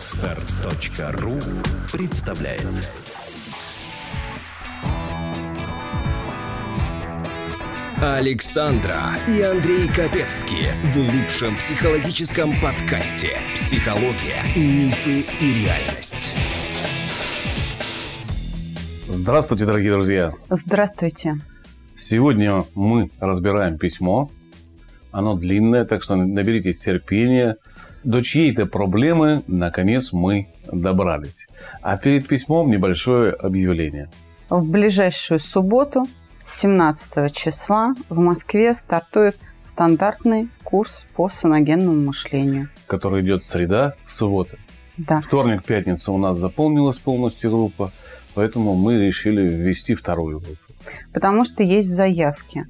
Отстар.ру представляет Александра и Андрей Капецки в лучшем психологическом подкасте «Психология, мифы и реальность». Здравствуйте, дорогие друзья! Здравствуйте! Сегодня мы разбираем письмо. Оно длинное, так что наберитесь терпения. До чьей-то проблемы, наконец, мы добрались. А перед письмом небольшое объявление. В ближайшую субботу, 17 числа, в Москве стартует стандартный курс по саногенному мышлению. Который идет среда, суббота. Да. Вторник, пятница у нас заполнилась полностью группа, поэтому мы решили ввести вторую группу. Потому что есть заявки.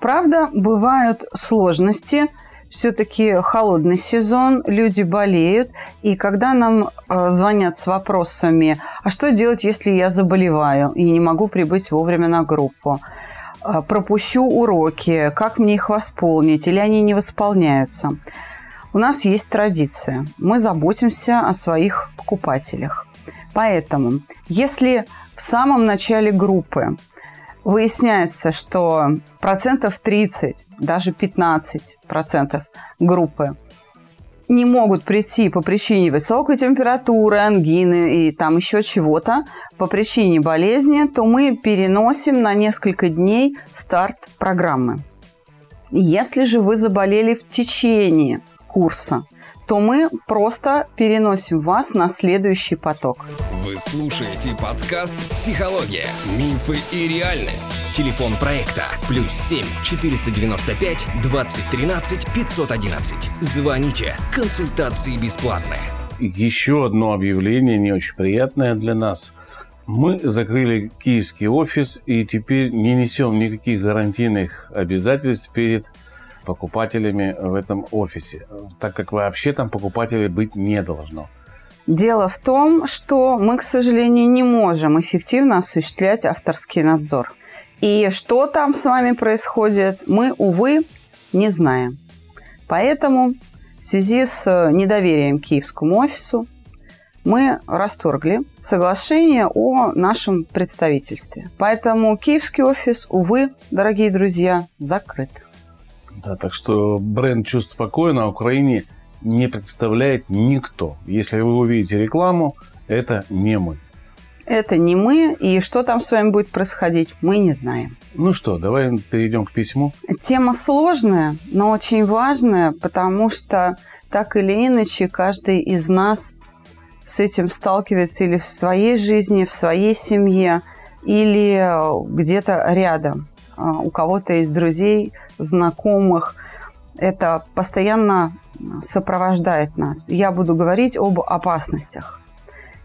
Правда, бывают сложности. Все-таки холодный сезон, люди болеют. И когда нам э, звонят с вопросами, а что делать, если я заболеваю и не могу прибыть вовремя на группу? Э, пропущу уроки, как мне их восполнить, или они не восполняются? У нас есть традиция. Мы заботимся о своих покупателях. Поэтому, если в самом начале группы выясняется, что процентов 30, даже 15 процентов группы не могут прийти по причине высокой температуры, ангины и там еще чего-то, по причине болезни, то мы переносим на несколько дней старт программы. Если же вы заболели в течение курса, то мы просто переносим вас на следующий поток. Вы слушаете подкаст «Психология, мифы и реальность». Телефон проекта «Плюс 7 495 2013 511». Звоните. Консультации бесплатные. Еще одно объявление, не очень приятное для нас. Мы закрыли киевский офис и теперь не несем никаких гарантийных обязательств перед покупателями в этом офисе, так как вообще там покупателей быть не должно. Дело в том, что мы, к сожалению, не можем эффективно осуществлять авторский надзор. И что там с вами происходит, мы, увы, не знаем. Поэтому в связи с недоверием к киевскому офису мы расторгли соглашение о нашем представительстве. Поэтому киевский офис, увы, дорогие друзья, закрыт. Да, так что бренд «Чувств покоя» на Украине не представляет никто. Если вы увидите рекламу, это не мы. Это не мы, и что там с вами будет происходить, мы не знаем. Ну что, давай перейдем к письму. Тема сложная, но очень важная, потому что так или иначе каждый из нас с этим сталкивается или в своей жизни, в своей семье, или где-то рядом. А, у кого-то из друзей, знакомых. Это постоянно сопровождает нас. Я буду говорить об опасностях.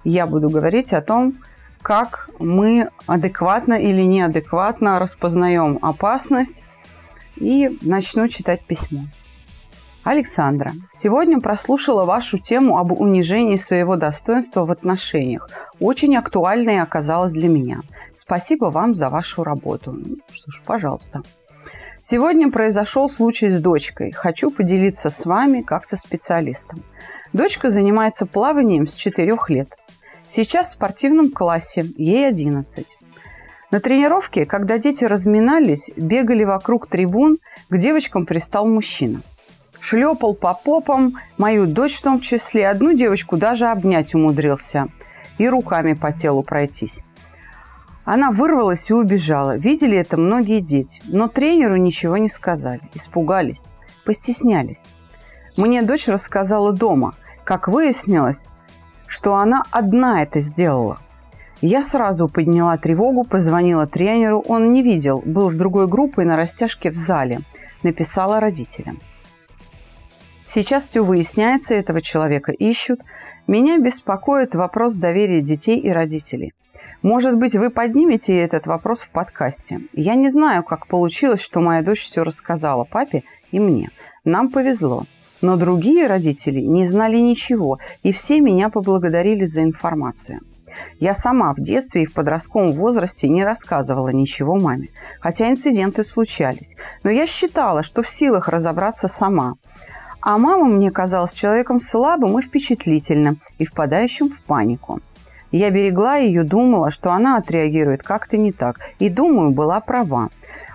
Я буду говорить о том, как мы адекватно или неадекватно распознаем опасность и начну читать письмо. Александра, сегодня прослушала вашу тему об унижении своего достоинства в отношениях. Очень актуальной оказалась для меня. Спасибо вам за вашу работу. Ну, что ж, пожалуйста. Сегодня произошел случай с дочкой. Хочу поделиться с вами как со специалистом. Дочка занимается плаванием с 4 лет. Сейчас в спортивном классе, ей 11. На тренировке, когда дети разминались, бегали вокруг трибун, к девочкам пристал мужчина – шлепал по попам, мою дочь в том числе, одну девочку даже обнять умудрился и руками по телу пройтись. Она вырвалась и убежала. Видели это многие дети, но тренеру ничего не сказали, испугались, постеснялись. Мне дочь рассказала дома, как выяснилось, что она одна это сделала. Я сразу подняла тревогу, позвонила тренеру, он не видел, был с другой группой на растяжке в зале. Написала родителям. Сейчас все выясняется, этого человека ищут. Меня беспокоит вопрос доверия детей и родителей. Может быть, вы поднимете этот вопрос в подкасте. Я не знаю, как получилось, что моя дочь все рассказала папе и мне. Нам повезло. Но другие родители не знали ничего, и все меня поблагодарили за информацию. Я сама в детстве и в подростковом возрасте не рассказывала ничего маме, хотя инциденты случались. Но я считала, что в силах разобраться сама. А мама мне казалась человеком слабым и впечатлительным, и впадающим в панику. Я берегла ее, думала, что она отреагирует как-то не так, и, думаю, была права.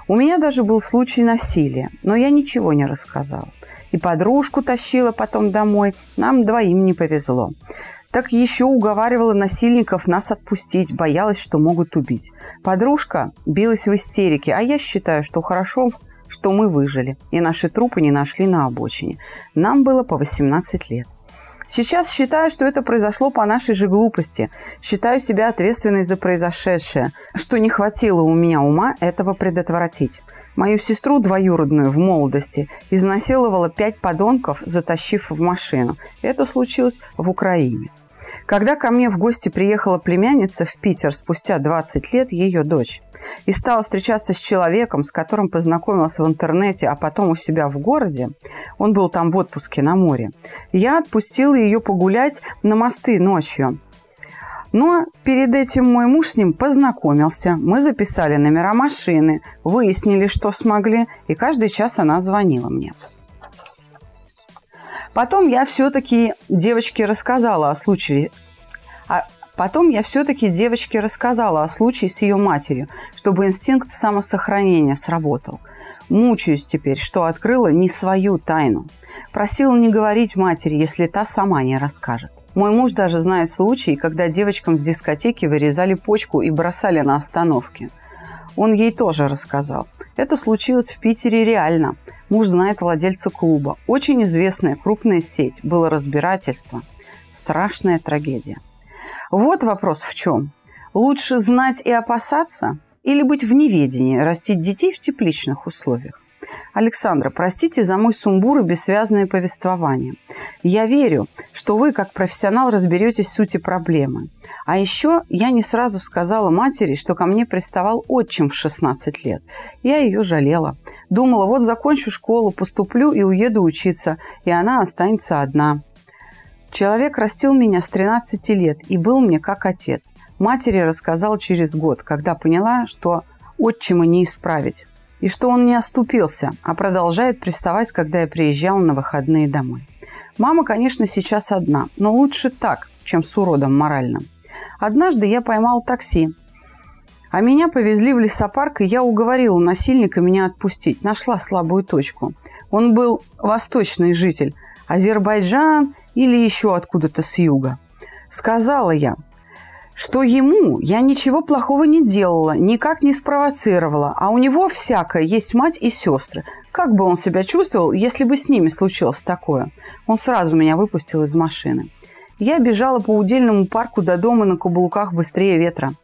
У меня даже был случай насилия, но я ничего не рассказала. И подружку тащила потом домой, нам двоим не повезло. Так еще уговаривала насильников нас отпустить, боялась, что могут убить. Подружка билась в истерике, а я считаю, что хорошо, что мы выжили, и наши трупы не нашли на обочине. Нам было по 18 лет. Сейчас считаю, что это произошло по нашей же глупости. Считаю себя ответственной за произошедшее, что не хватило у меня ума этого предотвратить. Мою сестру двоюродную в молодости изнасиловало пять подонков, затащив в машину. Это случилось в Украине. Когда ко мне в гости приехала племянница в Питер спустя 20 лет, ее дочь, и стала встречаться с человеком, с которым познакомилась в интернете, а потом у себя в городе, он был там в отпуске на море, я отпустила ее погулять на мосты ночью. Но перед этим мой муж с ним познакомился. Мы записали номера машины, выяснили, что смогли, и каждый час она звонила мне. Потом я все-таки девочке рассказала о случае. А потом я все-таки девочке рассказала о случае с ее матерью, чтобы инстинкт самосохранения сработал. Мучаюсь теперь, что открыла не свою тайну. Просила не говорить матери, если та сама не расскажет. Мой муж даже знает случаи, когда девочкам с дискотеки вырезали почку и бросали на остановке. Он ей тоже рассказал. Это случилось в Питере реально. Муж знает владельца клуба. Очень известная крупная сеть. Было разбирательство. Страшная трагедия. Вот вопрос в чем. Лучше знать и опасаться или быть в неведении, растить детей в тепличных условиях? Александра, простите за мой сумбур и бессвязное повествование. Я верю, что вы, как профессионал, разберетесь в сути проблемы. А еще я не сразу сказала матери, что ко мне приставал отчим в 16 лет. Я ее жалела. Думала, вот закончу школу, поступлю и уеду учиться, и она останется одна. Человек растил меня с 13 лет и был мне как отец. Матери рассказал через год, когда поняла, что отчима не исправить и что он не оступился, а продолжает приставать, когда я приезжал на выходные домой. Мама, конечно, сейчас одна, но лучше так, чем с уродом моральным. Однажды я поймал такси, а меня повезли в лесопарк, и я уговорила насильника меня отпустить. Нашла слабую точку. Он был восточный житель, Азербайджан или еще откуда-то с юга. Сказала я, что ему я ничего плохого не делала, никак не спровоцировала, а у него всякое есть мать и сестры. Как бы он себя чувствовал, если бы с ними случилось такое? Он сразу меня выпустил из машины. Я бежала по удельному парку до дома на каблуках быстрее ветра.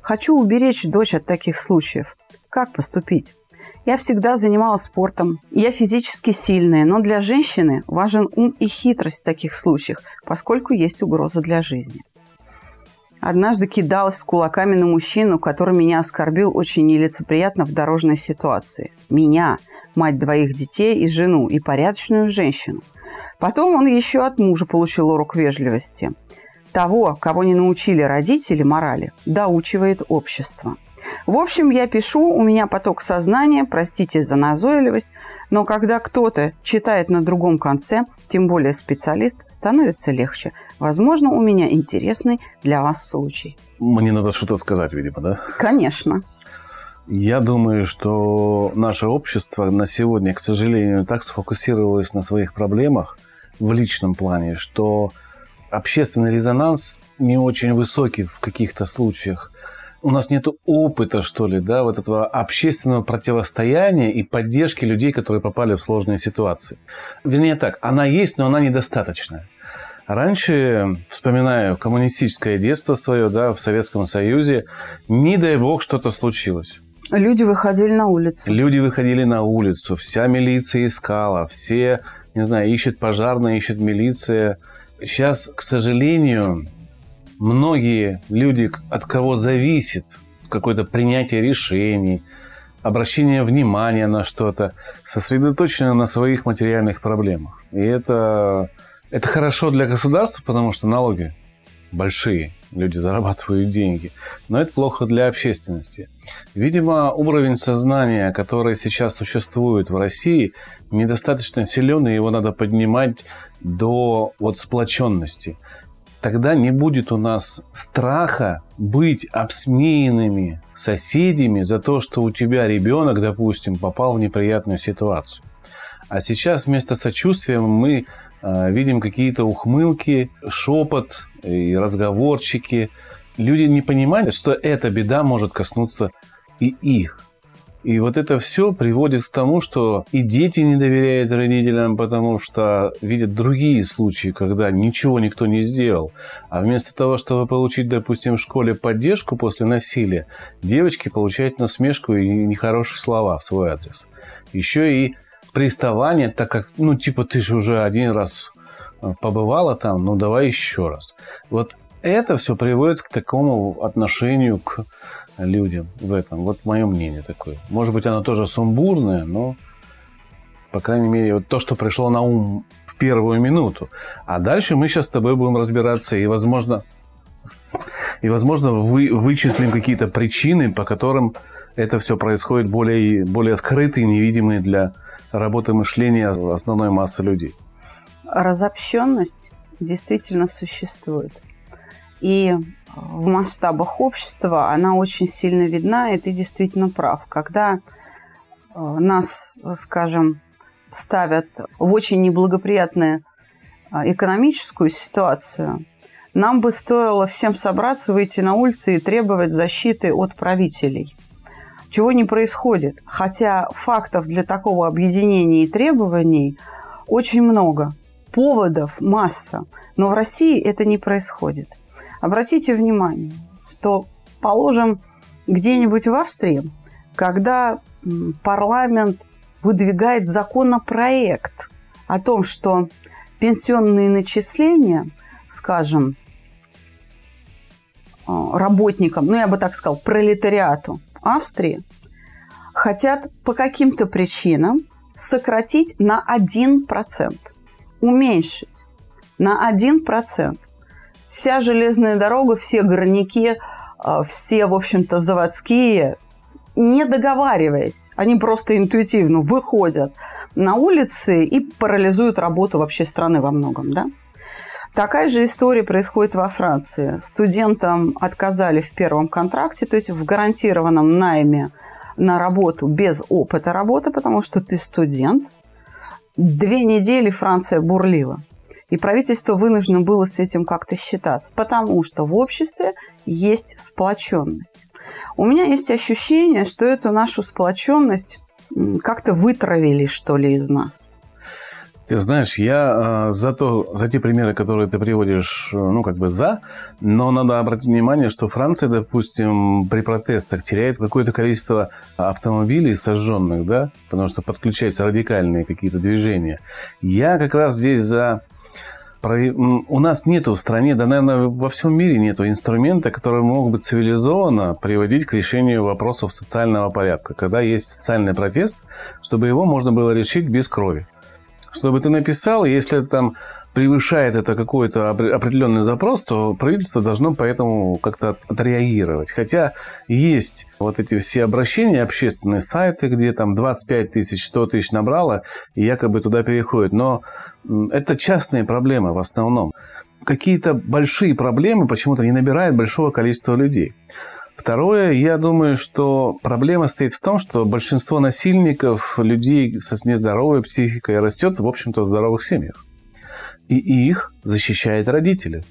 Хочу уберечь дочь от таких случаев. Как поступить? Я всегда занималась спортом. Я физически сильная, но для женщины важен ум и хитрость в таких случаях, поскольку есть угроза для жизни. Однажды кидалась с кулаками на мужчину, который меня оскорбил очень нелицеприятно в дорожной ситуации. Меня, мать двоих детей и жену, и порядочную женщину. Потом он еще от мужа получил урок вежливости. Того, кого не научили родители морали, доучивает общество. В общем, я пишу, у меня поток сознания, простите за назойливость, но когда кто-то читает на другом конце, тем более специалист, становится легче. Возможно, у меня интересный для вас случай. Мне надо что-то сказать, видимо, да? Конечно. Я думаю, что наше общество на сегодня, к сожалению, так сфокусировалось на своих проблемах в личном плане, что общественный резонанс не очень высокий в каких-то случаях у нас нет опыта, что ли, да, вот этого общественного противостояния и поддержки людей, которые попали в сложные ситуации. Вернее так, она есть, но она недостаточная. Раньше, вспоминаю коммунистическое детство свое, да, в Советском Союзе, не дай бог что-то случилось. Люди выходили на улицу. Люди выходили на улицу, вся милиция искала, все, не знаю, ищет пожарная, ищет милиция. Сейчас, к сожалению, многие люди, от кого зависит какое-то принятие решений, обращение внимания на что-то, сосредоточены на своих материальных проблемах. И это, это хорошо для государства, потому что налоги большие. Люди зарабатывают деньги. Но это плохо для общественности. Видимо, уровень сознания, который сейчас существует в России, недостаточно силен, и его надо поднимать до вот сплоченности. Тогда не будет у нас страха быть обсмеянными соседями за то, что у тебя ребенок, допустим, попал в неприятную ситуацию. А сейчас вместо сочувствия мы э, видим какие-то ухмылки, шепот и разговорчики. Люди не понимали, что эта беда может коснуться и их. И вот это все приводит к тому, что и дети не доверяют родителям, потому что видят другие случаи, когда ничего никто не сделал. А вместо того, чтобы получить, допустим, в школе поддержку после насилия, девочки получают насмешку и нехорошие слова в свой адрес. Еще и приставание, так как, ну, типа, ты же уже один раз э, побывала там, ну, давай еще раз. Вот это все приводит к такому отношению к людям в этом. Вот мое мнение такое. Может быть, оно тоже сумбурное, но, по крайней мере, вот то, что пришло на ум в первую минуту. А дальше мы сейчас с тобой будем разбираться и, возможно, и, возможно, вы, вычислим какие-то причины, по которым это все происходит более, более скрытые, невидимые для работы мышления основной массы людей. Разобщенность действительно существует. И в масштабах общества она очень сильно видна, и ты действительно прав. Когда э, нас, скажем, ставят в очень неблагоприятную э, экономическую ситуацию, нам бы стоило всем собраться, выйти на улицы и требовать защиты от правителей. Чего не происходит. Хотя фактов для такого объединения и требований очень много. Поводов масса. Но в России это не происходит. Обратите внимание, что, положим, где-нибудь в Австрии, когда парламент выдвигает законопроект о том, что пенсионные начисления, скажем, а, работникам, ну я бы так сказал, пролетариату Австрии, хотят по каким-то причинам сократить на 1%, уменьшить на 1% вся железная дорога, все горняки, а, все, в общем-то, заводские, не договариваясь, они просто интуитивно выходят на улицы и парализуют работу вообще страны во многом, да? Такая же история происходит во Франции. Студентам отказали в первом контракте, то есть в гарантированном найме на работу без опыта работы, потому что ты студент. Две недели Франция бурлила. И правительство вынуждено было с этим как-то считаться, потому что в обществе есть сплоченность. У меня есть ощущение, что эту нашу сплоченность как-то вытравили, что ли, из нас. Ты знаешь, я э, за, то, за те примеры, которые ты приводишь, э, ну, как бы за, но надо обратить внимание, что Франция, допустим, при протестах теряет какое-то количество автомобилей сожженных, да, потому что подключаются радикальные какие-то движения. Я как раз здесь за у нас нету в стране, да, наверное, во всем мире нету инструмента, который мог бы цивилизованно приводить к решению вопросов социального порядка. Когда есть социальный протест, чтобы его можно было решить без крови. Чтобы ты написал, если там превышает это какой-то определенный запрос, то правительство должно поэтому как-то отреагировать. Хотя есть вот эти все обращения, общественные сайты, где там 25 тысяч, 100 тысяч набрало, и якобы туда переходит. Но это частные проблемы в основном. Какие-то большие проблемы почему-то не набирают большого количества людей. Второе, я думаю, что проблема стоит в том, что большинство насильников, людей со нездоровой психикой растет, в общем-то, в здоровых семьях. И их защищают родители,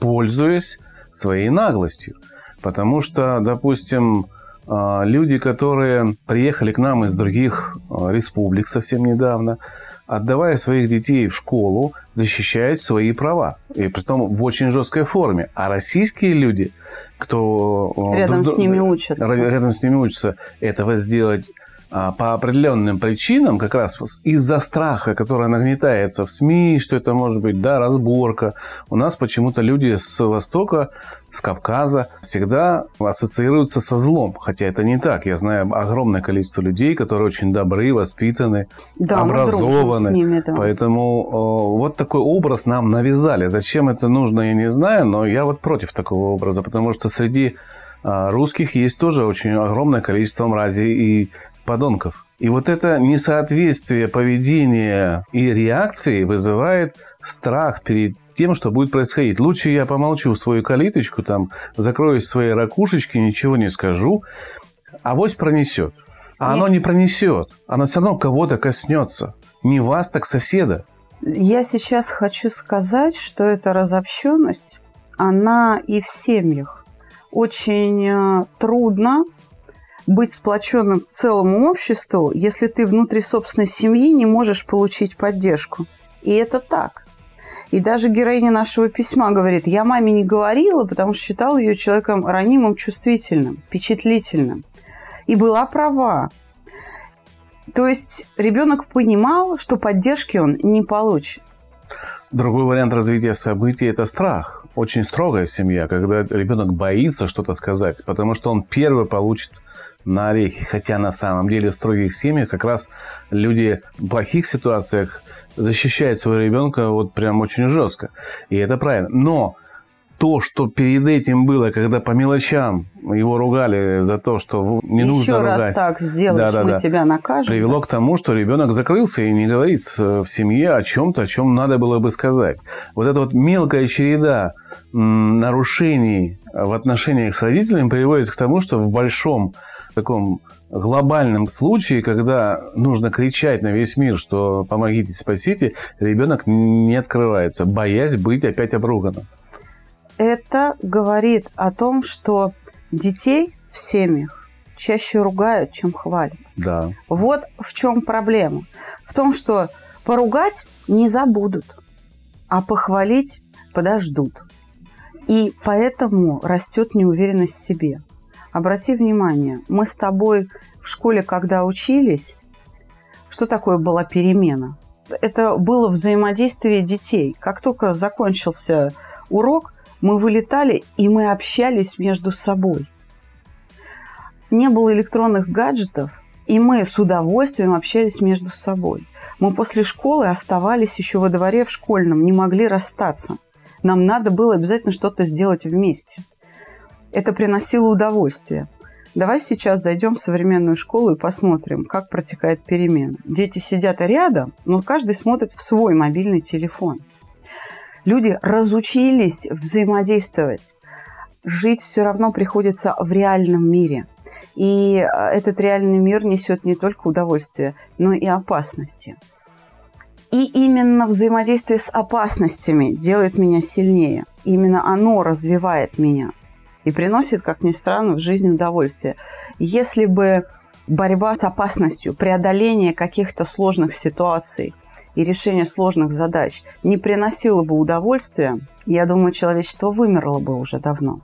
пользуясь своей наглостью. Потому что, допустим, а, люди, которые приехали к нам из других а, республик совсем недавно, отдавая своих детей в школу, защищают свои права. И при том в очень жесткой форме. А российские люди, кто... Рядом друг, с ними учатся. Рядом с ними учатся, этого сделать по определенным причинам, как раз из-за страха, который нагнетается в СМИ, что это может быть, да, разборка. У нас почему-то люди с Востока, с Кавказа всегда ассоциируются со злом. Хотя это не так. Я знаю огромное количество людей, которые очень добры, воспитаны, да, образованы. ними, да. Поэтому э, вот такой образ нам навязали. Зачем это нужно, я не знаю, но я вот против такого образа, потому что среди а, русских есть тоже очень огромное количество мрази и подонков. И вот это несоответствие поведения и реакции вызывает страх перед тем, что будет происходить. Лучше я помолчу в свою калиточку, там, закроюсь в своей ракушечке, ничего не скажу, а вось пронесет. А Нет. оно не пронесет. Оно все равно кого-то коснется. Не вас, так соседа. Я сейчас хочу сказать, что эта разобщенность, она и в семьях. Очень э, трудно быть сплоченным целому обществу, если ты внутри собственной семьи не можешь получить поддержку. И это так. И даже героиня нашего письма говорит, я маме не говорила, потому что считала ее человеком ранимым, чувствительным, впечатлительным. И была права. То есть ребенок понимал, что поддержки он не получит. Другой вариант развития событий – это страх. Очень строгая семья, когда ребенок боится что-то сказать, потому что он первый получит на орехи. Хотя на самом деле в строгих семьях как раз люди в плохих ситуациях защищают своего ребенка вот прям очень жестко. И это правильно. Но то, что перед этим было, когда по мелочам его ругали за то, что не Еще нужно раз ругать. так сделаешь, да, да, мы да. тебя накажем. Привело да? к тому, что ребенок закрылся и не говорит в семье о чем-то, о чем надо было бы сказать. Вот эта вот мелкая череда нарушений в отношениях с родителями приводит к тому, что в большом таком глобальном случае, когда нужно кричать на весь мир, что помогите, спасите, ребенок не открывается, боясь быть опять обруганным. Это говорит о том, что детей в семьях чаще ругают, чем хвалят. Да. Вот в чем проблема. В том, что поругать не забудут, а похвалить подождут. И поэтому растет неуверенность в себе. Обрати внимание, мы с тобой в школе, когда учились, что такое была перемена? Это было взаимодействие детей. Как только закончился урок, мы вылетали и мы общались между собой. Не было электронных гаджетов, и мы с удовольствием общались между собой. Мы после школы оставались еще во дворе в школьном, не могли расстаться. Нам надо было обязательно что-то сделать вместе – это приносило удовольствие. Давай сейчас зайдем в современную школу и посмотрим, как протекает перемена. Дети сидят рядом, но каждый смотрит в свой мобильный телефон. Люди разучились взаимодействовать. Жить все равно приходится в реальном мире. И э, этот реальный мир несет не только удовольствие, но и опасности. И именно взаимодействие с опасностями делает меня сильнее. Именно оно развивает меня – и приносит, как ни странно, в жизнь удовольствие. Если бы борьба с опасностью, преодоление каких-то сложных ситуаций и решение сложных задач не приносило бы удовольствия, я думаю, человечество вымерло бы уже давно.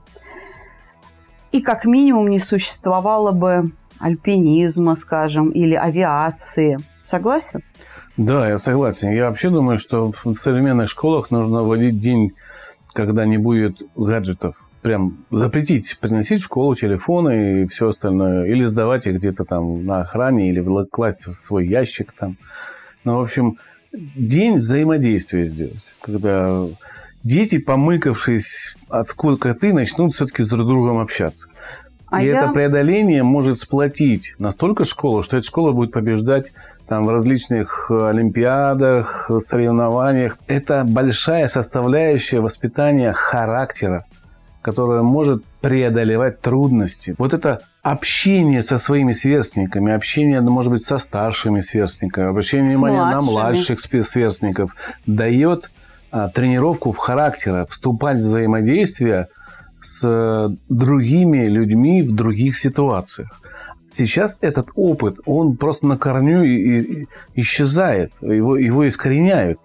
И как минимум не существовало бы альпинизма, скажем, или авиации. Согласен? Да, я согласен. Я вообще думаю, что в современных школах нужно вводить день, когда не будет гаджетов прям запретить приносить в школу телефоны и все остальное, или сдавать их где-то там на охране, или класть в свой ящик там. Ну, в общем, день взаимодействия сделать, когда дети, помыкавшись от сколько-ты, начнут все-таки с друг другом общаться. А и я... это преодоление может сплотить настолько школу, что эта школа будет побеждать там, в различных олимпиадах, соревнованиях. Это большая составляющая воспитания характера которая может преодолевать трудности. Вот это общение со своими сверстниками, общение, может быть, со старшими сверстниками, обращение внимания на младших сверстников дает а, тренировку в характере, вступать в взаимодействие с другими людьми в других ситуациях. Сейчас этот опыт, он просто на корню и, и, исчезает, его, его искореняют,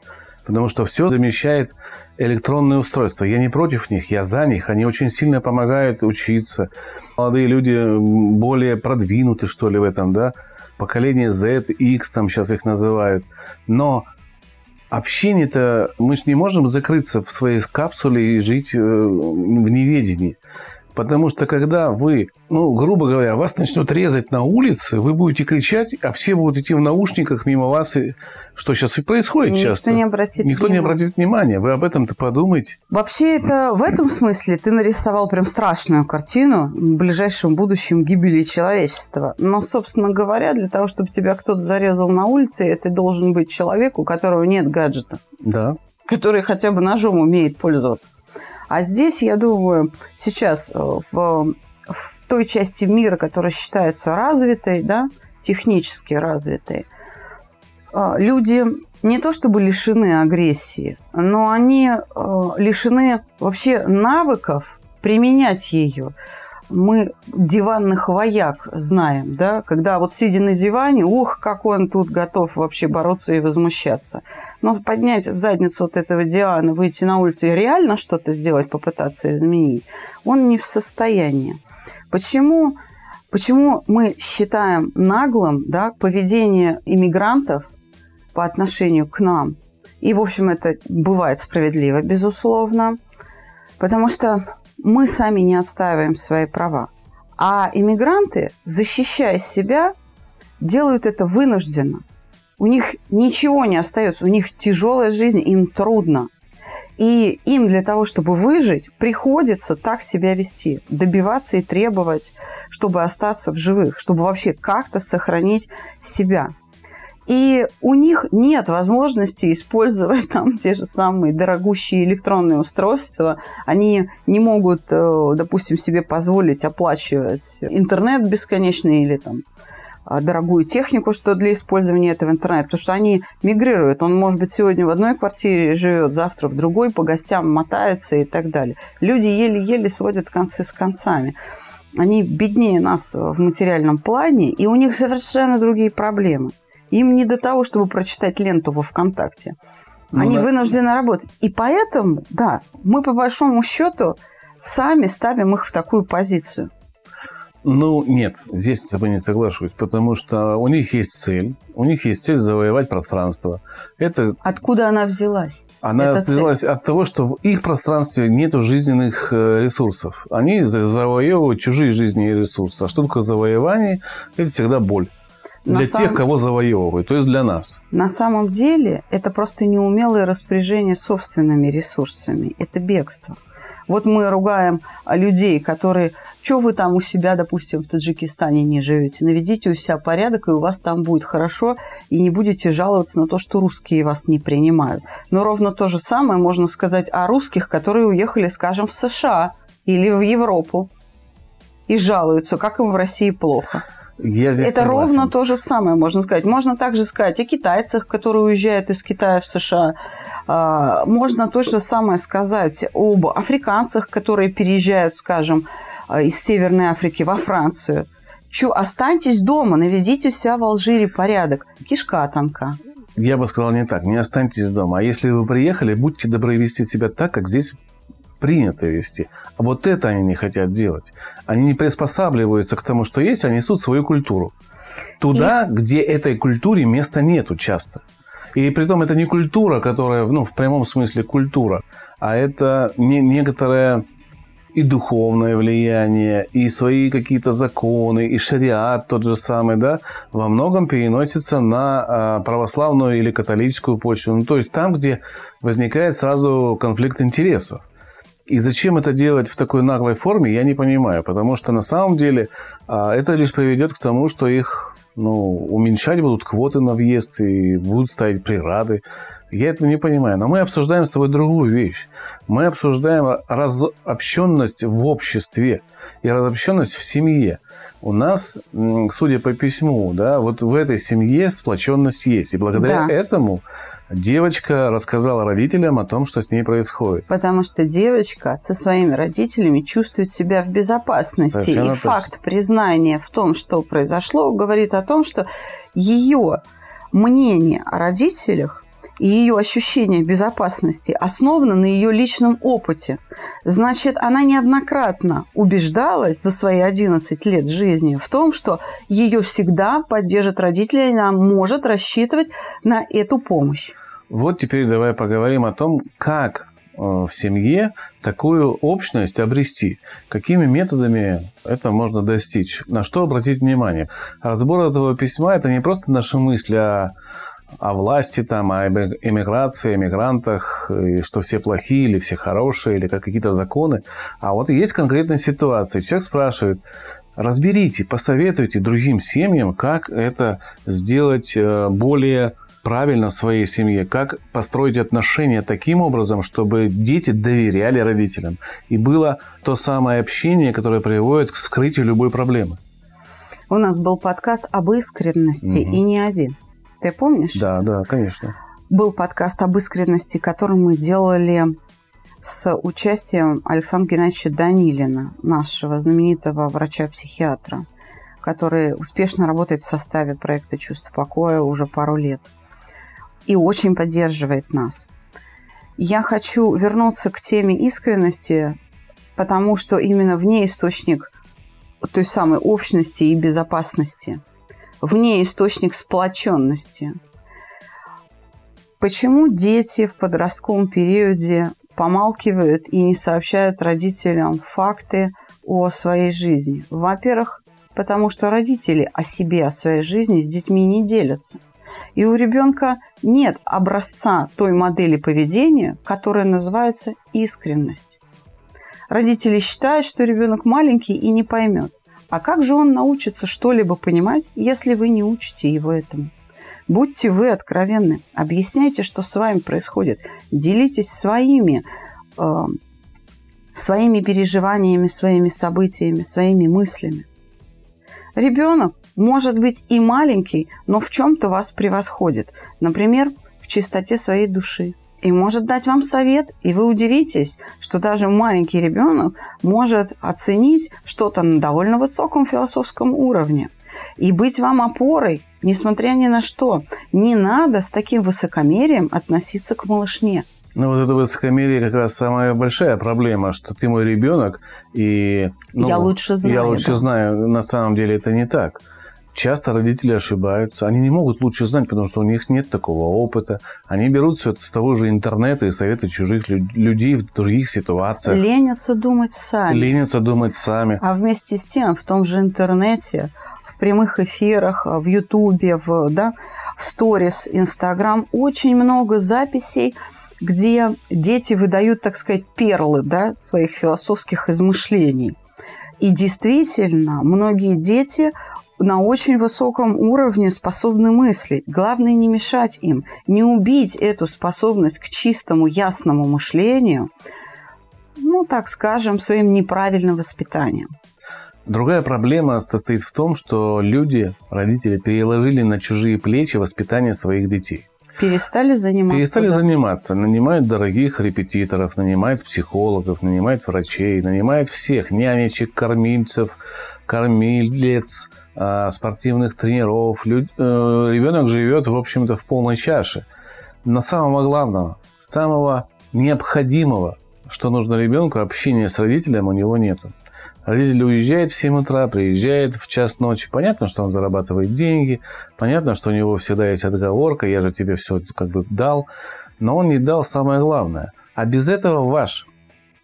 потому что все замещает электронные устройства. Я не против них, я за них. Они очень сильно помогают учиться. Молодые люди более продвинуты, что ли, в этом, да. поколение Z, X, там сейчас их называют. Но общение-то, мы же не можем закрыться в своей капсуле и жить э, в неведении. Потому что когда вы, ну, грубо говоря, вас начнут резать на улице, вы будете кричать, а все будут идти в наушниках мимо вас, и что сейчас и происходит Никто часто. не обратит Никто не внимания. обратит внимания. Вы об этом-то подумайте. Вообще, это в этом смысле ты нарисовал прям страшную картину в ближайшем будущем гибели человечества. Но, собственно говоря, для того, чтобы тебя кто-то зарезал на улице, это должен быть человек, у которого нет гаджета, Да. который хотя бы ножом умеет пользоваться. А здесь, я думаю, сейчас э, в, в той части мира, которая считается развитой, да, технически развитой, э, люди не то чтобы лишены агрессии, но они э, лишены вообще навыков применять ее. Мы диванных вояк знаем, да, когда вот сидя на диване, ух, как он тут готов вообще бороться и возмущаться. Но поднять задницу от этого дивана, выйти на улицу и реально что-то сделать, попытаться изменить, он не в состоянии. Почему, почему мы считаем наглым да, поведение иммигрантов по отношению к нам? И, в общем, это бывает справедливо, безусловно, потому что мы сами не отстаиваем свои права. А иммигранты, защищая себя, делают это вынужденно. У них ничего не остается, у них тяжелая жизнь, им трудно. И им для того, чтобы выжить, приходится так себя вести, добиваться и требовать, чтобы остаться в живых, чтобы вообще как-то сохранить себя. И у них нет возможности использовать там те же самые дорогущие электронные устройства. Они не могут, э, допустим, себе позволить оплачивать интернет бесконечный или там а, дорогую технику, что для использования этого интернета, потому что они мигрируют. Он, может быть, сегодня в одной квартире живет, завтра в другой, по гостям мотается и так далее. Люди еле-еле сводят концы с концами. Они беднее нас в материальном плане, и у них совершенно другие проблемы. Им не до того, чтобы прочитать ленту во ВКонтакте. Ну Они да. вынуждены работать. И поэтому, да, мы по большому счету сами ставим их в такую позицию. Ну, нет, здесь с тобой не соглашусь, потому что у них есть цель, у них есть цель завоевать пространство. Это Откуда она взялась? она Эта цель. взялась от того, что в их пространстве нет жизненных э, ресурсов. Они за- завоевывают чужие жизненные ресурсы. А что такое завоевание? Это всегда боль. На Для самом- тех, кого завоевывают, то есть для нас. На самом деле это просто неумелое распоряжение собственными ресурсами. Это бегство. Вот мы ругаем людей, которые... Что вы там у себя, допустим, в Таджикистане не живете? Наведите у себя порядок, и у вас там будет хорошо, и не будете жаловаться на то, что русские вас не принимают. Но ровно то же самое можно сказать о русских, которые уехали, скажем, в США или в Европу и жалуются, как им в России плохо. Я здесь Это согласен. ровно то же самое, можно сказать. Можно также сказать о китайцах, которые уезжают из Китая в США. А, Можно то же самое сказать об африканцах, которые переезжают, скажем, а, из Северной Африки во Францию. Чё, останьтесь дома, наведите у себя в Алжире порядок. Кишка тонка. Я бы сказал не так. Не останьтесь дома. А если вы приехали, будьте добры вести себя так, как здесь принято вести. А вот это они не хотят делать. Они не приспосабливаются к тому, что есть, а несут свою культуру. Туда, где этой культуре места нету часто. И при том это не культура, которая, ну, в прямом смысле культура, а это не, некоторое и духовное влияние, и свои какие-то законы, и шариат тот же самый, да, во многом переносится на а, православную или католическую почву. Ну, то есть там, где возникает сразу конфликт интересов. И зачем это делать в такой наглой форме, я не понимаю, потому что на самом деле а, это лишь приведет к тому, что их ну, уменьшать будут квоты на въезд и будут ставить преграды. Я этого не понимаю. Но мы обсуждаем с тобой другую вещь. Мы обсуждаем разобщенность в обществе и разобщенность в семье. У нас, судя по письму, да, вот в этой семье сплоченность есть. И благодаря Да. этому девочка рассказала родителям о том, что с ней происходит. Потому что девочка со своими родителями чувствует себя в безопасности. Совершенно и точно. факт признания в том, что произошло, говорит о том, что ее мнение о родителях и ее ощущение безопасности основано на ее личном опыте. Значит, она неоднократно убеждалась за свои 11 лет жизни в том, что ее всегда поддержат родители, и она может рассчитывать на эту помощь. Вот теперь давай поговорим о том, как э, в семье такую общность обрести? Какими методами это можно достичь? На что обратить внимание? Разбор этого письма – это не просто наши мысли о о власти, там, о эмиграции, эмигрантах, и что все плохие или все хорошие, или как какие-то законы. А вот есть конкретная ситуация. Человек спрашивает, разберите, посоветуйте другим семьям, как это сделать э, более правильно в своей семье, как построить отношения таким образом, чтобы дети доверяли родителям. И было то самое общение, которое приводит к скрытию любой проблемы. У нас был подкаст об искренности, угу. и не один. Ты помнишь? Да, да, конечно. Был подкаст об искренности, который мы делали с участием Александра Геннадьевича Данилина, нашего знаменитого врача-психиатра, который успешно работает в составе проекта «Чувство покоя» уже пару лет и очень поддерживает нас. Я хочу вернуться к теме искренности, потому что именно в ней источник той самой общности и безопасности – в ней источник сплоченности. Почему дети в подростковом периоде помалкивают и не сообщают родителям факты о своей жизни? Во-первых, потому что родители о себе, о своей жизни с детьми не делятся. И у ребенка нет образца той модели поведения, которая называется искренность. Родители считают, что ребенок маленький и не поймет. А как же он научится что-либо понимать, если вы не учите его этому? Будьте вы откровенны, объясняйте, что с вами происходит, делитесь своими, э, своими переживаниями, своими событиями, своими мыслями. Ребенок может быть и маленький, но в чем-то вас превосходит. Например, в чистоте своей души, и может дать вам совет, и вы удивитесь, что даже маленький ребенок может оценить что-то на довольно высоком философском уровне и быть вам опорой, несмотря ни на что. Не надо с таким высокомерием относиться к малышне. Ну, вот это высокомерие как раз самая большая проблема, что ты мой ребенок, и... Ну, я лучше знаю. Я лучше да. знаю, на самом деле это не так. Часто родители ошибаются. Они не могут лучше знать, потому что у них нет такого опыта. Они берут все это с того же интернета и советы чужих людей в других ситуациях. Ленятся думать сами. Ленятся думать сами. А вместе с тем в том же интернете, в прямых эфирах, в Ютубе, в, да, в сторис, Инстаграм очень много записей, где дети выдают, так сказать, перлы да, своих философских измышлений. И действительно, многие дети на очень высоком уровне способны мыслить. Главное не мешать им, не убить эту способность к чистому, ясному мышлению, ну, так скажем, своим неправильным воспитанием. Другая проблема состоит в том, что люди, родители, переложили на чужие плечи воспитание своих детей. Перестали заниматься. Перестали да. заниматься. Нанимают дорогих репетиторов, нанимают психологов, нанимают врачей, нанимают всех, нянечек, кормильцев, кормилец, спортивных тренеров. Э, ребенок живет, в общем-то, в полной чаше. Но самого главного, самого необходимого, что нужно ребенку, общения с родителем у него нету. Родитель уезжает в 7 утра, приезжает в час ночи. Понятно, что он зарабатывает деньги, понятно, что у него всегда есть отговорка, я же тебе все как бы дал, но он не дал самое главное. А без этого ваш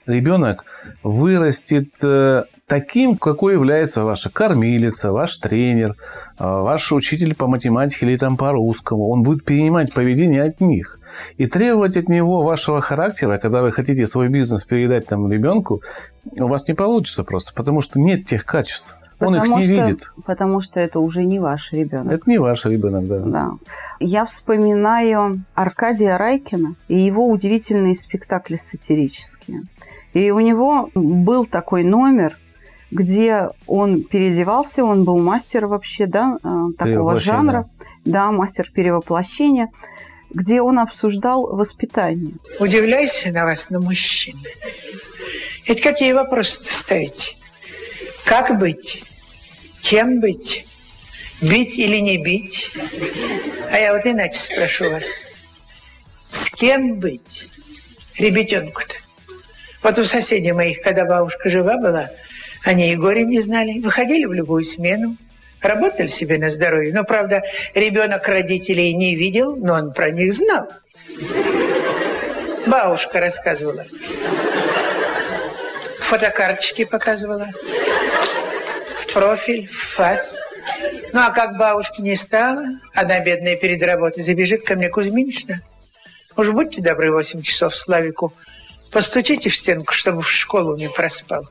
ребенок вырастет э, таким, какой является ваша кормилица, ваш тренер, э, ваш учитель по математике или там по русскому. Он будет перенимать поведение от них. И требовать от него вашего характера, когда вы хотите свой бизнес передать там ребенку, у вас не получится просто, потому что нет тех качеств. Он потому их не что, видит. Потому что это уже не ваш ребенок. Это не ваш ребенок, да. да. Я вспоминаю Аркадия Райкина и его удивительные спектакли сатирические. И у него был такой номер, где он переодевался, он был мастер вообще, да, э, такого жанра, да, мастер перевоплощения, где он обсуждал воспитание. Удивляйся на вас, на мужчин. Ведь какие вопросы ставите? Как быть? Кем быть? Бить или не бить? А я вот иначе спрошу вас. Кем быть? Ребятенку-то. Вот у соседей моих, когда бабушка жива была, они и горе не знали. Выходили в любую смену, работали себе на здоровье. Но, правда, ребенок родителей не видел, но он про них знал. Бабушка рассказывала. Фотокарточки показывала. В профиль, в фас. Ну, а как бабушки не стало, она, бедная, перед работой забежит ко мне Кузьминична. Уж будьте добры, 8 часов Славику. Постучите в стенку, чтобы в школу не проспал.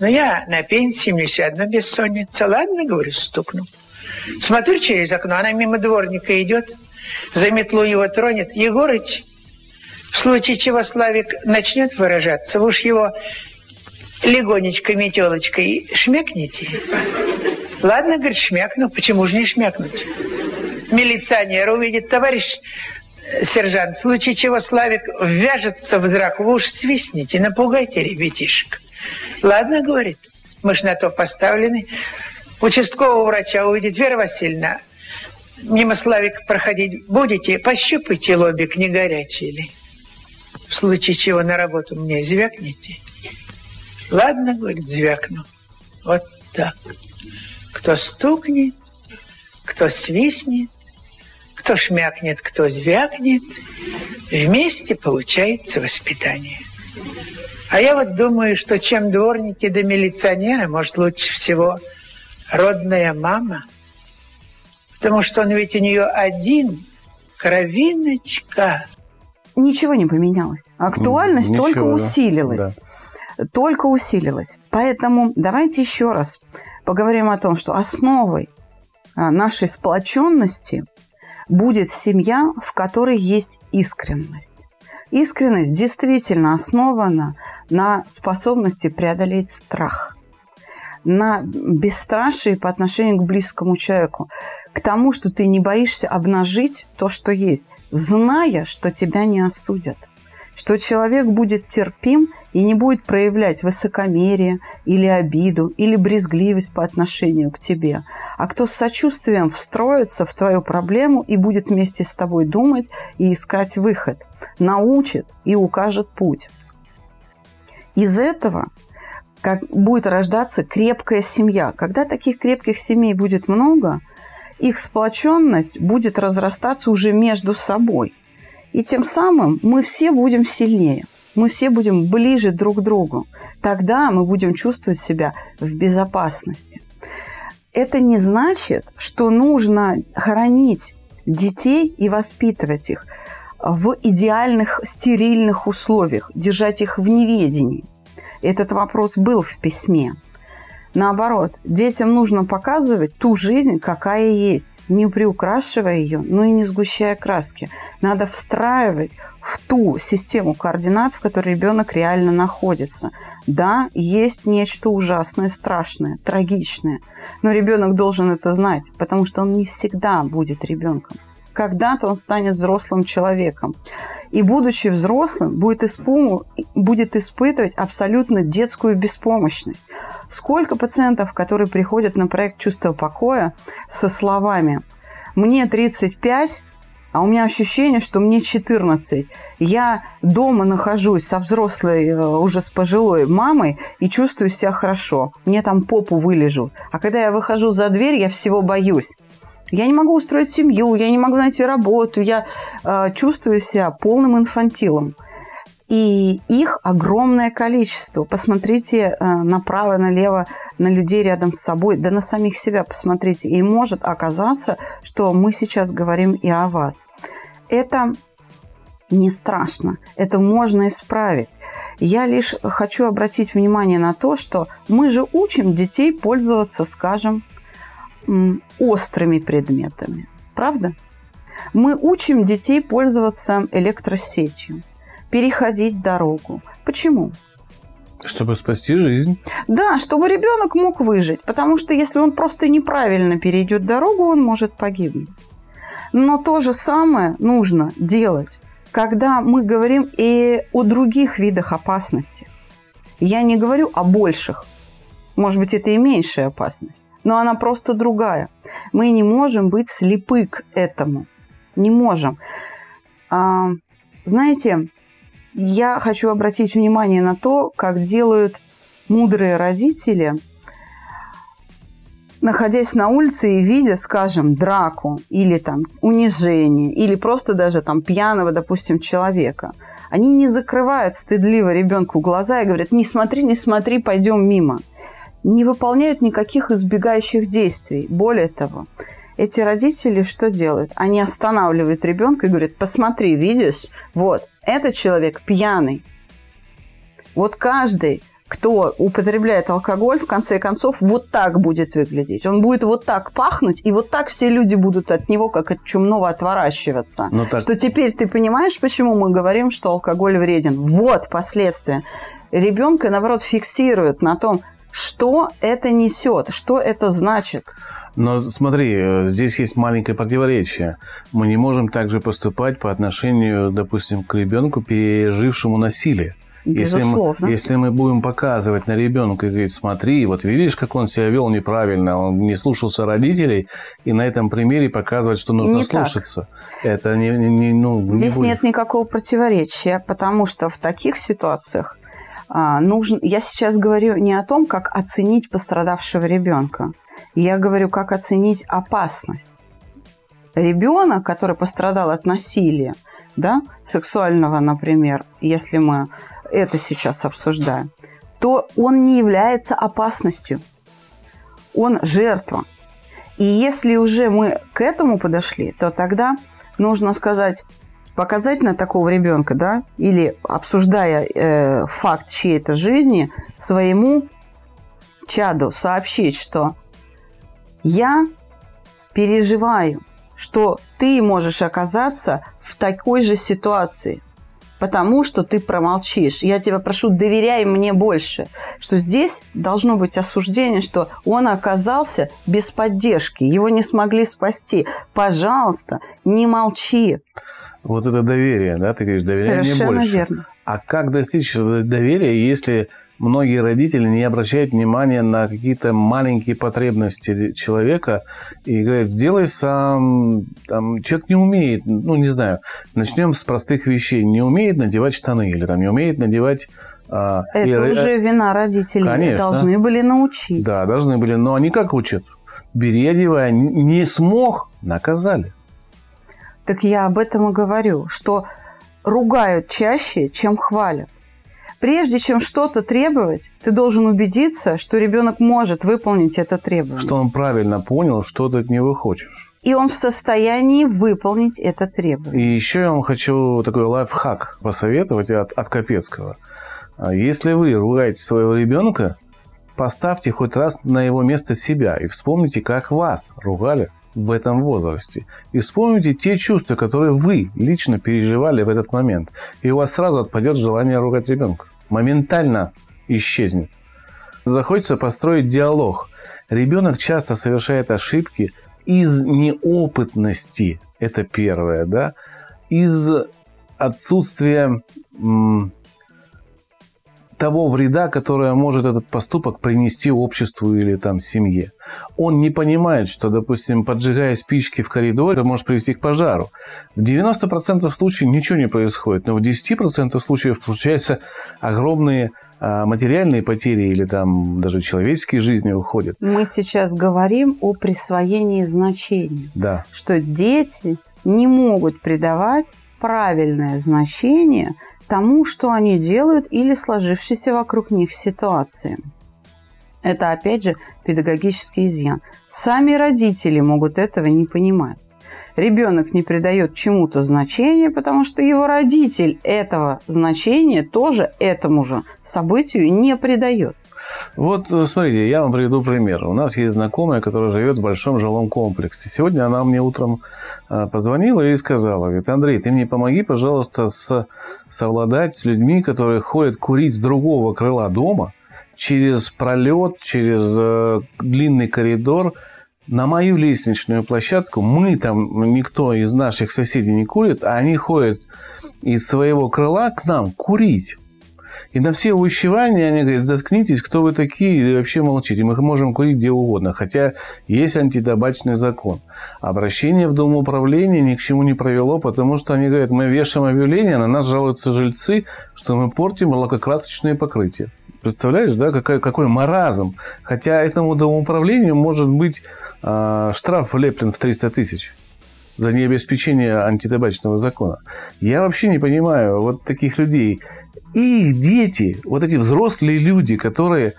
Но я на пенсии, мне все одно бессонница. Ладно, говорю, стукну. Смотрю через окно, она мимо дворника идет, за метлу его тронет. Егорыч, в случае чего Славик начнет выражаться, вы уж его легонечко метелочкой шмякните. Ладно, говорит, шмякну. Почему же не шмякнуть? Милиционер увидит, товарищ сержант, в случае чего Славик ввяжется в драку, вы уж свистните, напугайте ребятишек. Ладно, говорит, мы ж на то поставлены. Участкового врача увидит Вера Васильевна. Мимо Славик проходить будете, пощупайте лобик, не горячий ли. В случае чего на работу мне звякните. Ладно, говорит, звякну. Вот так. Кто стукнет, кто свистнет, кто шмякнет, кто звякнет, вместе получается воспитание. А я вот думаю, что чем дворники до да милиционера, может, лучше всего родная мама. Потому что он ведь у нее один, кровиночка. Ничего не поменялось. Актуальность Ничего, только усилилась. Да. Только усилилась. Поэтому давайте еще раз поговорим о том, что основой а, нашей сплоченности будет семья, в которой есть искренность. Искренность действительно основана на способности преодолеть страх, на бесстрашие по отношению к близкому человеку, к тому, что ты не боишься обнажить то, что есть, зная, что тебя не осудят – что человек будет терпим и не будет проявлять высокомерие или обиду или брезгливость по отношению к тебе, а кто с сочувствием встроится в твою проблему и будет вместе с тобой думать и искать выход, научит и укажет путь. Из этого как будет рождаться крепкая семья. Когда таких крепких семей будет много, их сплоченность будет разрастаться уже между собой – и тем самым мы все будем сильнее, мы все будем ближе друг к другу. Тогда мы будем чувствовать себя в безопасности. Это не значит, что нужно хоронить детей и воспитывать их в идеальных стерильных условиях, держать их в неведении. Этот вопрос был в письме. Наоборот, детям нужно показывать ту жизнь, какая есть, не приукрашивая ее, но и не сгущая краски. Надо встраивать в ту систему координат, в которой ребенок реально находится. Да, есть нечто ужасное, страшное, трагичное, но ребенок должен это знать, потому что он не всегда будет ребенком когда-то он станет взрослым человеком. И, будучи взрослым, будет, испу... будет испытывать абсолютно детскую беспомощность. Сколько пациентов, которые приходят на проект «Чувство покоя» со словами «Мне 35, а у меня ощущение, что мне 14. Я дома нахожусь со взрослой, э, уже с пожилой мамой и чувствую себя хорошо. Мне там попу вылежу. А когда я выхожу за дверь, я всего боюсь. Я не могу устроить семью, я не могу найти работу, я э, чувствую себя полным инфантилом. И их огромное количество. Посмотрите э, направо, налево на людей рядом с собой, да на самих себя посмотрите. И может оказаться, что мы сейчас говорим и о вас. Это не страшно. Это можно исправить. Я лишь хочу обратить внимание на то, что мы же учим детей пользоваться, скажем, острыми предметами. Правда? Мы учим детей пользоваться электросетью, переходить дорогу. Почему? Чтобы спасти жизнь. Да, чтобы ребенок мог выжить. Потому что если он просто неправильно перейдет дорогу, он может погибнуть. Но то же самое нужно делать, когда мы говорим и о других видах опасности. Я не говорю о больших. Может быть, это и меньшая опасность но она просто другая. Мы не можем быть слепы к этому. Не можем. А, Знаете, я хочу обратить внимание на то, как делают мудрые родители, находясь на улице и видя, скажем, драку или там унижение, или просто даже там пьяного, допустим, человека. Они не закрывают стыдливо ребенку глаза и говорят, не смотри, не смотри, пойдем мимо. Не выполняют никаких избегающих действий. Более того, эти родители что делают? Они останавливают ребенка и говорят, посмотри, видишь, вот, этот человек пьяный. Вот каждый, кто употребляет алкоголь, в конце концов, вот так будет выглядеть. Он будет вот так пахнуть, и вот так все люди будут от него, как от чумного, отворачиваться. Ну, так... Что теперь ты понимаешь, почему мы говорим, что алкоголь вреден? Вот последствия. Ребенка, наоборот, фиксируют на том, что это несет, что это значит. Но смотри, э, здесь есть маленькое противоречие. Мы не можем также поступать по отношению, допустим, к ребенку, пережившему насилие. Если мы, если мы будем показывать на ребенка и говорить, смотри, вот видишь, как он себя вел неправильно, он не слушался родителей, и на этом примере показывать, что нужно не слушаться. Так. Это не, не, ну, Здесь не нет никакого противоречия, потому что в таких ситуациях а, нужен... Я сейчас говорю не о том, как оценить пострадавшего ребенка. Я говорю, как оценить опасность. Ребенок, который пострадал от насилия, да, сексуального, например, если мы это сейчас обсуждаем, то он не является опасностью. Он жертва. И если уже мы к этому подошли, то тогда нужно сказать, показать на такого ребенка, да, или обсуждая э, факт чьей-то жизни, своему чаду сообщить, что я переживаю, что ты можешь оказаться в такой же ситуации – потому что ты промолчишь. Я тебя прошу, доверяй мне больше. Что здесь должно быть осуждение, что он оказался без поддержки, его не смогли спасти. Пожалуйста, не молчи. Вот это доверие, да, ты говоришь, доверяй Совершенно мне больше. верно. А как достичь доверия, если многие родители не обращают внимания на какие-то маленькие потребности человека и говорят, сделай сам, там, человек не умеет, ну, не знаю, начнем с простых вещей, не умеет надевать штаны или там не умеет надевать а, это и, уже вина родителей. Конечно. Должны были научить. Да, должны были. Но они как учат? Бери, одевай. Не смог, наказали. Так я об этом и говорю, что ругают чаще, чем хвалят. Прежде чем что-то требовать, ты должен убедиться, что ребенок может выполнить это требование. Что он правильно понял, что ты от него хочешь. И он в состоянии выполнить это требование. И еще я вам хочу такой лайфхак посоветовать от, от Капецкого. А если вы ругаете своего ребенка, поставьте хоть раз на его место себя и вспомните, как вас ругали в этом возрасте. И вспомните те чувства, которые вы лично переживали в этот момент. И у вас сразу отпадет желание ругать ребенка моментально исчезнет. Захочется построить диалог. Ребенок часто совершает ошибки из неопытности, это первое, да, из отсутствия того вреда, которое может этот поступок принести обществу или там семье. Он не понимает, что, допустим, поджигая спички в коридоре, это может привести к пожару. В 90% случаев ничего не происходит, но в 10% случаев получаются огромные а, материальные потери или там даже человеческие жизни уходят. Мы сейчас говорим о присвоении значения. Да. Что дети не могут придавать правильное значение – тому, что они делают или сложившейся вокруг них ситуации. Это, опять же, педагогический изъян. Сами родители могут этого не понимать. Ребенок не придает чему-то значения, потому что его родитель этого значения тоже этому же событию не придает. Вот, э, смотрите, я вам приведу пример. У нас есть знакомая, которая живет в большом жилом комплексе. Сегодня она мне утром э, позвонила и сказала, говорит, Андрей, ты мне помоги, пожалуйста, с, совладать с людьми, которые ходят курить с другого крыла дома, через пролет, через э, длинный коридор, на мою лестничную площадку. Мы там, никто из наших соседей не курит, а они ходят из своего крыла к нам курить. И на все увещевания они говорят, заткнитесь, кто вы такие, и вообще молчите. Мы можем курить где угодно. Хотя есть антитабачный закон. Обращение в Дом управления ни к чему не провело, потому что они говорят, мы вешаем объявление, на нас жалуются жильцы, что мы портим лакокрасочные покрытия. Представляешь, да, какой, какой маразм. Хотя этому домоуправлению может быть э, штраф влеплен в 300 тысяч за необеспечение антитабачного закона. Я вообще не понимаю вот таких людей. Их дети, вот эти взрослые люди, которые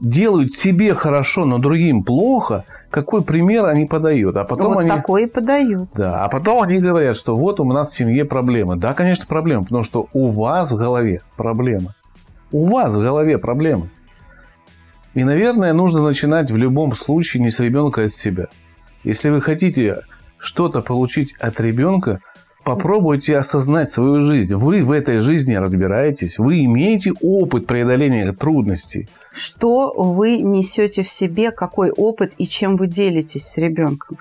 делают себе хорошо, но другим плохо, какой пример они подают. А потом вот они... такой и подают. Да, а потом они говорят, что вот у нас в семье проблемы. Да, конечно, проблемы, потому что у вас в голове проблемы. У вас в голове проблемы. И, наверное, нужно начинать в любом случае не с ребенка, а с себя. Если вы хотите что-то получить от ребенка, попробуйте осознать свою жизнь. Вы в этой жизни разбираетесь, вы имеете опыт преодоления трудностей. Что вы несете в себе, какой опыт и чем вы делитесь с ребенком?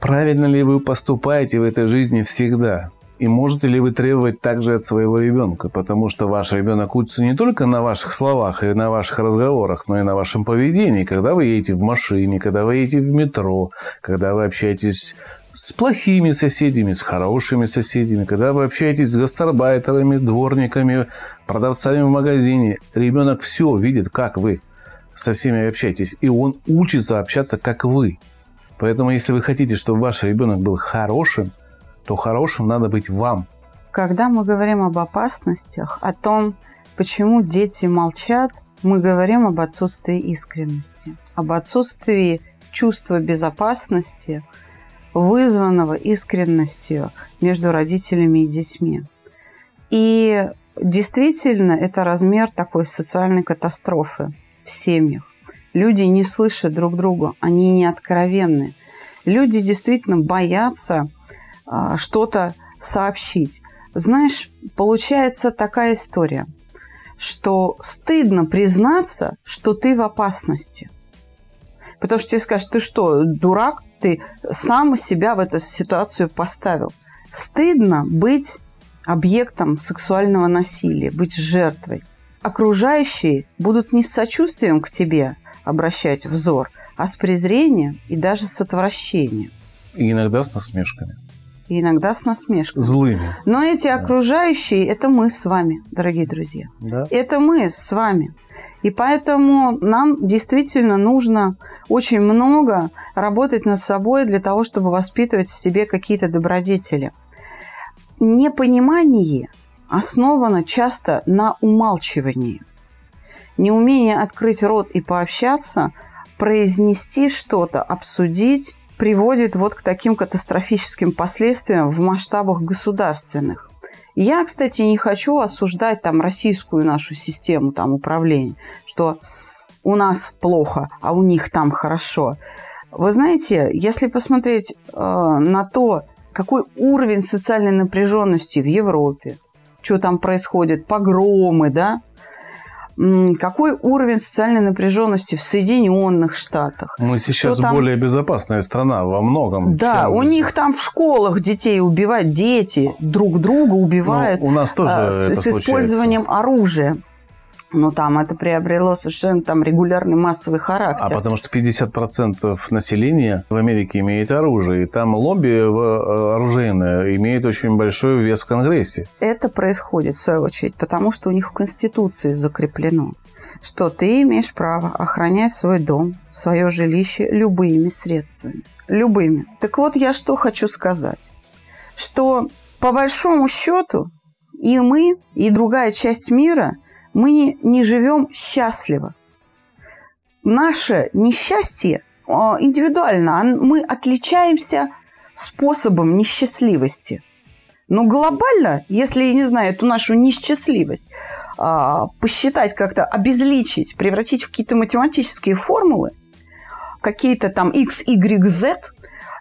Правильно ли вы поступаете в этой жизни всегда? И можете ли вы требовать также от своего ребенка? Потому что ваш ребенок учится не только на ваших словах и на ваших разговорах, но и на вашем поведении. Когда вы едете в машине, когда вы едете в метро, когда вы общаетесь с плохими соседями, с хорошими соседями, когда вы общаетесь с гастарбайтерами, дворниками, продавцами в магазине. Ребенок все видит, как вы со всеми общаетесь, и он учится общаться, как вы. Поэтому, если вы хотите, чтобы ваш ребенок был хорошим, то хорошим надо быть вам. Когда мы говорим об опасностях, о том, почему дети молчат, мы говорим об отсутствии искренности, об отсутствии чувства безопасности, вызванного искренностью между родителями и детьми. И действительно, это размер такой социальной катастрофы в семьях. Люди не слышат друг друга, они не откровенны. Люди действительно боятся а, что-то сообщить. Знаешь, получается такая история, что стыдно признаться, что ты в опасности. Потому что тебе скажут, ты что, дурак? Ты сам себя в эту ситуацию поставил. Стыдно быть объектом сексуального насилия, быть жертвой. Окружающие будут не с сочувствием к тебе обращать взор, а с презрением и даже с отвращением. И иногда с насмешками и иногда с насмешкой. Злыми. Но эти окружающие – это мы с вами, дорогие друзья. Да. Это мы с вами. И поэтому нам действительно нужно очень много работать над собой для того, чтобы воспитывать в себе какие-то добродетели. Непонимание основано часто на умалчивании. Неумение открыть рот и пообщаться, произнести что-то, обсудить, приводит вот к таким катастрофическим последствиям в масштабах государственных. Я, кстати, не хочу осуждать там российскую нашу систему там, управления, что у нас плохо, а у них там хорошо. Вы знаете, если посмотреть э, на то, какой уровень социальной напряженности в Европе, что там происходит, погромы, да, какой уровень социальной напряженности в Соединенных Штатах. Мы сейчас там... более безопасная страна во многом. Да, чем... у них там в школах детей убивают, дети друг друга убивают. Ну, у нас тоже а, с, с использованием оружия. Но там это приобрело совершенно там регулярный массовый характер. А потому что 50% населения в Америке имеет оружие, и там лобби э, оружейное имеет очень большой вес в Конгрессе. Это происходит, в свою очередь, потому что у них в Конституции закреплено, что ты имеешь право охранять свой дом, свое жилище любыми средствами. Любыми. Так вот, я что хочу сказать. Что по большому счету и мы, и другая часть мира – мы не, не живем счастливо. Наше несчастье а, индивидуально, мы отличаемся способом несчастливости. Но глобально, если, я не знаю, эту нашу несчастливость а, посчитать как-то, обезличить, превратить в какие-то математические формулы, какие-то там x, y, z,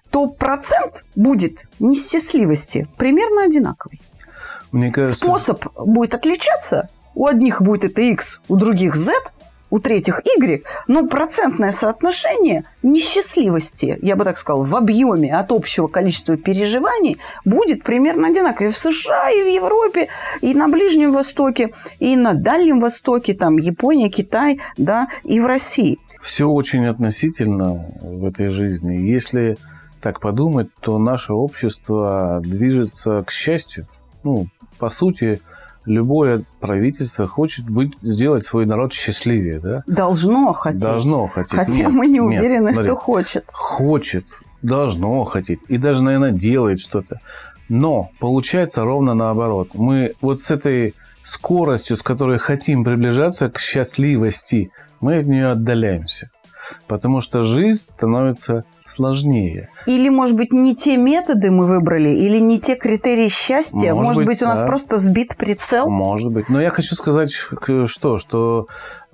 то процент будет несчастливости примерно одинаковый. Мне кажется... Способ будет отличаться, у одних будет это X, у других Z, у третьих Y, но процентное соотношение несчастливости, я бы так сказала, в объеме от общего количества переживаний будет примерно одинаково. И в США, и в Европе, и на Ближнем Востоке, и на Дальнем Востоке, там Япония, Китай, да, и в России. Все очень относительно в этой жизни. Если так подумать, то наше общество движется к счастью. Ну, по сути, любое правительство хочет быть, сделать свой народ счастливее, да? Должно хотеть. Должно хотеть. Хотя Нет, мы не нет, уверены, смотри. что хочет. Хочет, должно хотеть. И даже, наверное, делает что-то. Но получается ровно наоборот. Мы вот с этой скоростью, с которой хотим приближаться к счастливости, мы от нее отдаляемся. Потому что жизнь становится сложнее. Или, может быть, не те методы мы выбрали, или не те критерии счастья. Может Может, быть, быть, у нас да. просто сбит прицел. Может быть. Но я хочу сказать, что, что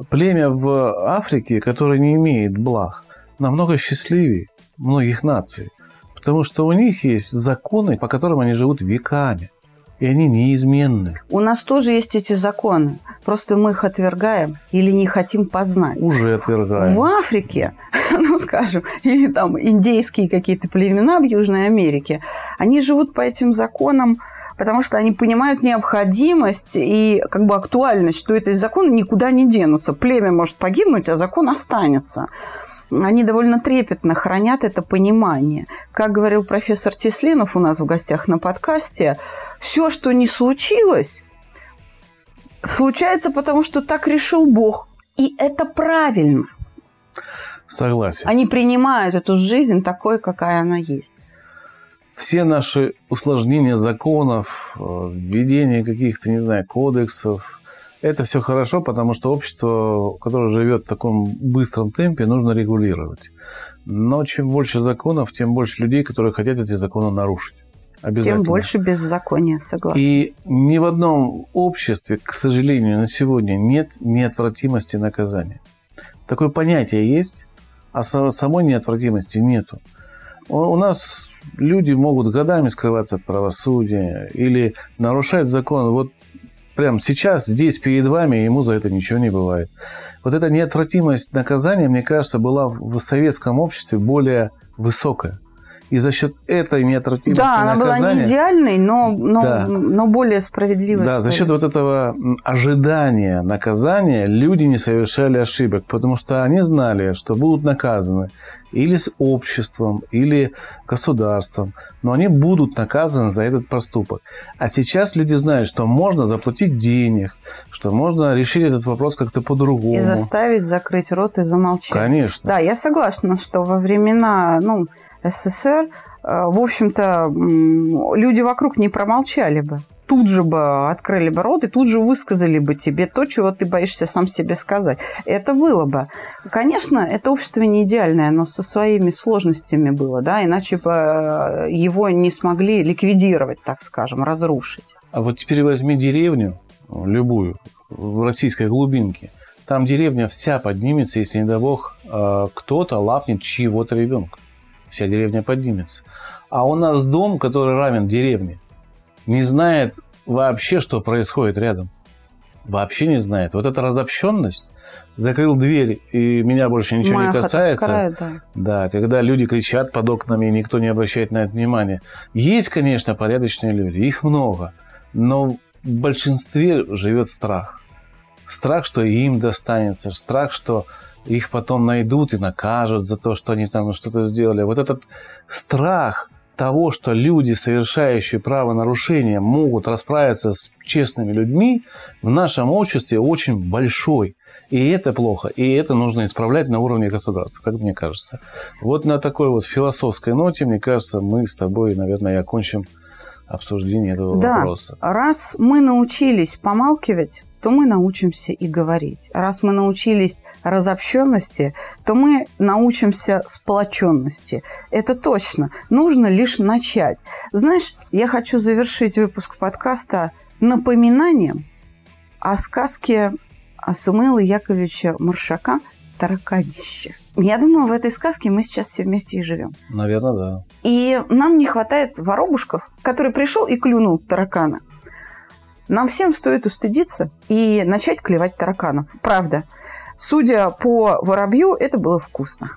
племя в Африке, которое не имеет благ, намного счастливее многих наций. Потому что у них есть законы, по которым они живут веками. И они неизменны. У нас тоже есть эти законы. Просто мы их отвергаем или не хотим познать. Уже отвергаем. В Африке, ну скажем, или там индейские какие-то племена в Южной Америке, они живут по этим законам, потому что они понимают необходимость и как бы актуальность, что эти законы никуда не денутся. Племя может погибнуть, а закон останется. Они довольно трепетно хранят это понимание. Как говорил профессор Теслинов у нас в гостях на подкасте, все, что не случилось, случается потому, что так решил Бог. И это правильно. Согласен. Они принимают эту жизнь такой, какая она есть. Все наши усложнения законов, э, введение каких-то, не знаю, кодексов, это все хорошо, потому что общество, которое живет в таком быстром темпе, нужно регулировать. Но чем больше законов, тем больше людей, которые хотят эти законы нарушить. Тем больше беззакония, согласна. И ни в одном обществе, к сожалению, на сегодня нет неотвратимости наказания. Такое понятие есть, а самой неотвратимости нету. У у нас люди могут годами скрываться от правосудия или нарушать закон. Вот прямо сейчас, здесь, перед вами, ему за это ничего не бывает. Вот эта неотвратимость наказания, мне кажется, была в советском обществе более высокая. И за счет этой неотвратимости да, она была не наказания- идеальной, но, но, Да. но более справедливой. Да, за счет вот этого ожидания наказания люди не совершали ошибок, потому что они знали, что будут наказаны или с обществом, или государством, но они будут наказаны за этот проступок. А сейчас люди знают, что можно заплатить денег, что можно решить этот вопрос как-то по-другому. И заставить закрыть рот и замолчать. Конечно. Да, я согласна, что во времена ну, СССР, э, в общем-то, люди вокруг не промолчали бы. Тут же бы открыли бы рот и тут же высказали бы тебе то, чего ты боишься сам себе сказать. Это было бы. Конечно, это общество не идеальное, но со своими сложностями было, да, иначе бы э, его не смогли ликвидировать, так скажем, разрушить. А вот теперь возьми деревню, любую, в российской глубинке. Там деревня вся поднимется, если, не дай бог, э, кто-то лапнет чьего-то ребенка. Вся деревня поднимется. А у нас дом, который равен деревне, не знает вообще, что происходит рядом. Вообще не знает. Вот эта разобщенность, закрыл дверь, и меня больше ничего Моя не касается. сгорает, да. Да, когда люди кричат под окнами, и никто не обращает на это внимания. Есть, конечно, порядочные люди, их много, но в большинстве живет страх. Страх, что им достанется, страх, что их потом найдут и накажут за то, что они там что-то сделали. Вот этот страх того, что люди, совершающие правонарушения, могут расправиться с честными людьми, в нашем обществе очень большой. И это плохо, и это нужно исправлять на уровне государства, как мне кажется. Вот на такой вот философской ноте, мне кажется, мы с тобой, наверное, и окончим обсуждение этого Да. вопроса. Раз мы научились помалкивать, то мы научимся и говорить. Раз мы научились разобщенности, то мы научимся сплоченности. Это точно. Нужно лишь начать. Знаешь, я хочу завершить выпуск подкаста напоминанием о сказке Асумела Яковлевича Маршака «Тараканище». Я думаю, в этой сказке мы сейчас все вместе и живем. Наверное, да. И нам не хватает воробушков, который пришел и клюнул таракана. Нам всем стоит устыдиться и начать клевать тараканов. Правда. Судя по воробью, это было вкусно.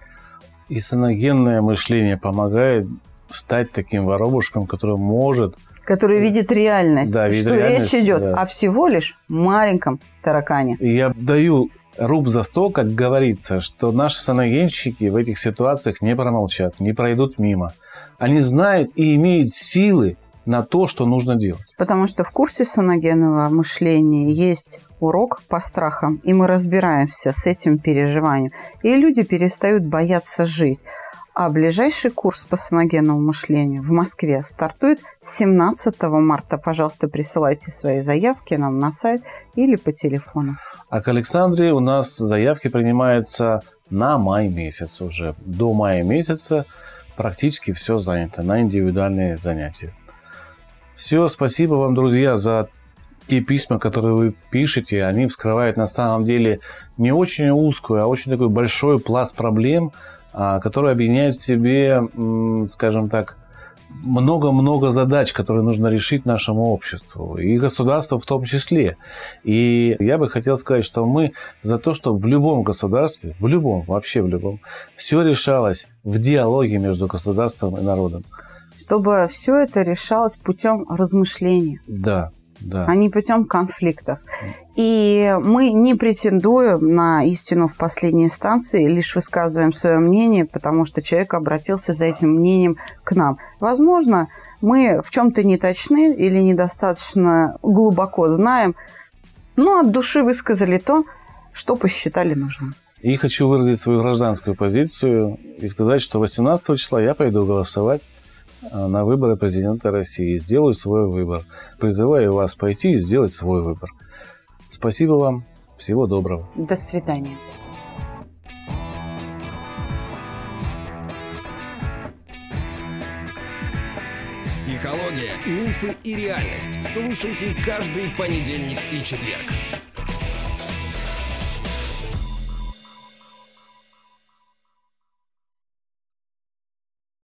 И саногенное мышление помогает стать таким воробушком, который может который видит реальность, да, видит что реальность, речь идет да. о всего лишь маленьком таракане. И я даю руб за сто, как говорится, что наши саногенщики в этих ситуациях не промолчат, не пройдут мимо. Они знают и имеют силы на то, что нужно делать. Потому что в курсе саногенного мышления есть урок по страхам, и мы разбираемся с этим переживанием. И люди перестают бояться жить. А ближайший курс по саногенному мышлению в Москве стартует 17 марта. Пожалуйста, присылайте свои заявки нам на сайт или по телефону. А к Александре у нас заявки принимаются на май месяц уже. До мая месяца практически все занято на индивидуальные занятия. Все, спасибо вам, друзья, за те письма, которые вы пишете. Они вскрывают на самом деле не очень узкую, а очень такой большой пласт проблем, а, который объединяет в себе, скажем так, много-много задач, которые нужно решить нашему обществу и государству в том числе. И я бы хотел сказать, что мы за то, что в любом государстве, в любом, вообще в любом, все решалось в диалоге между государством и народом. Чтобы все это решалось путем размышления. Да, да. а не путем конфликтов. И мы не претендуем на истину в последней инстанции, лишь высказываем свое мнение, потому что человек обратился за этим мнением к нам. Возможно, мы в чем-то не точны или недостаточно глубоко знаем, но от души высказали то, что посчитали нужным. И хочу выразить свою гражданскую позицию и сказать, что 18 числа я пойду голосовать на выборы президента России. Сделаю свой выбор. Призываю вас пойти и сделать свой выбор. Спасибо вам. Всего доброго. До свидания. Психология, мифы и реальность. Слушайте каждый понедельник и четверг.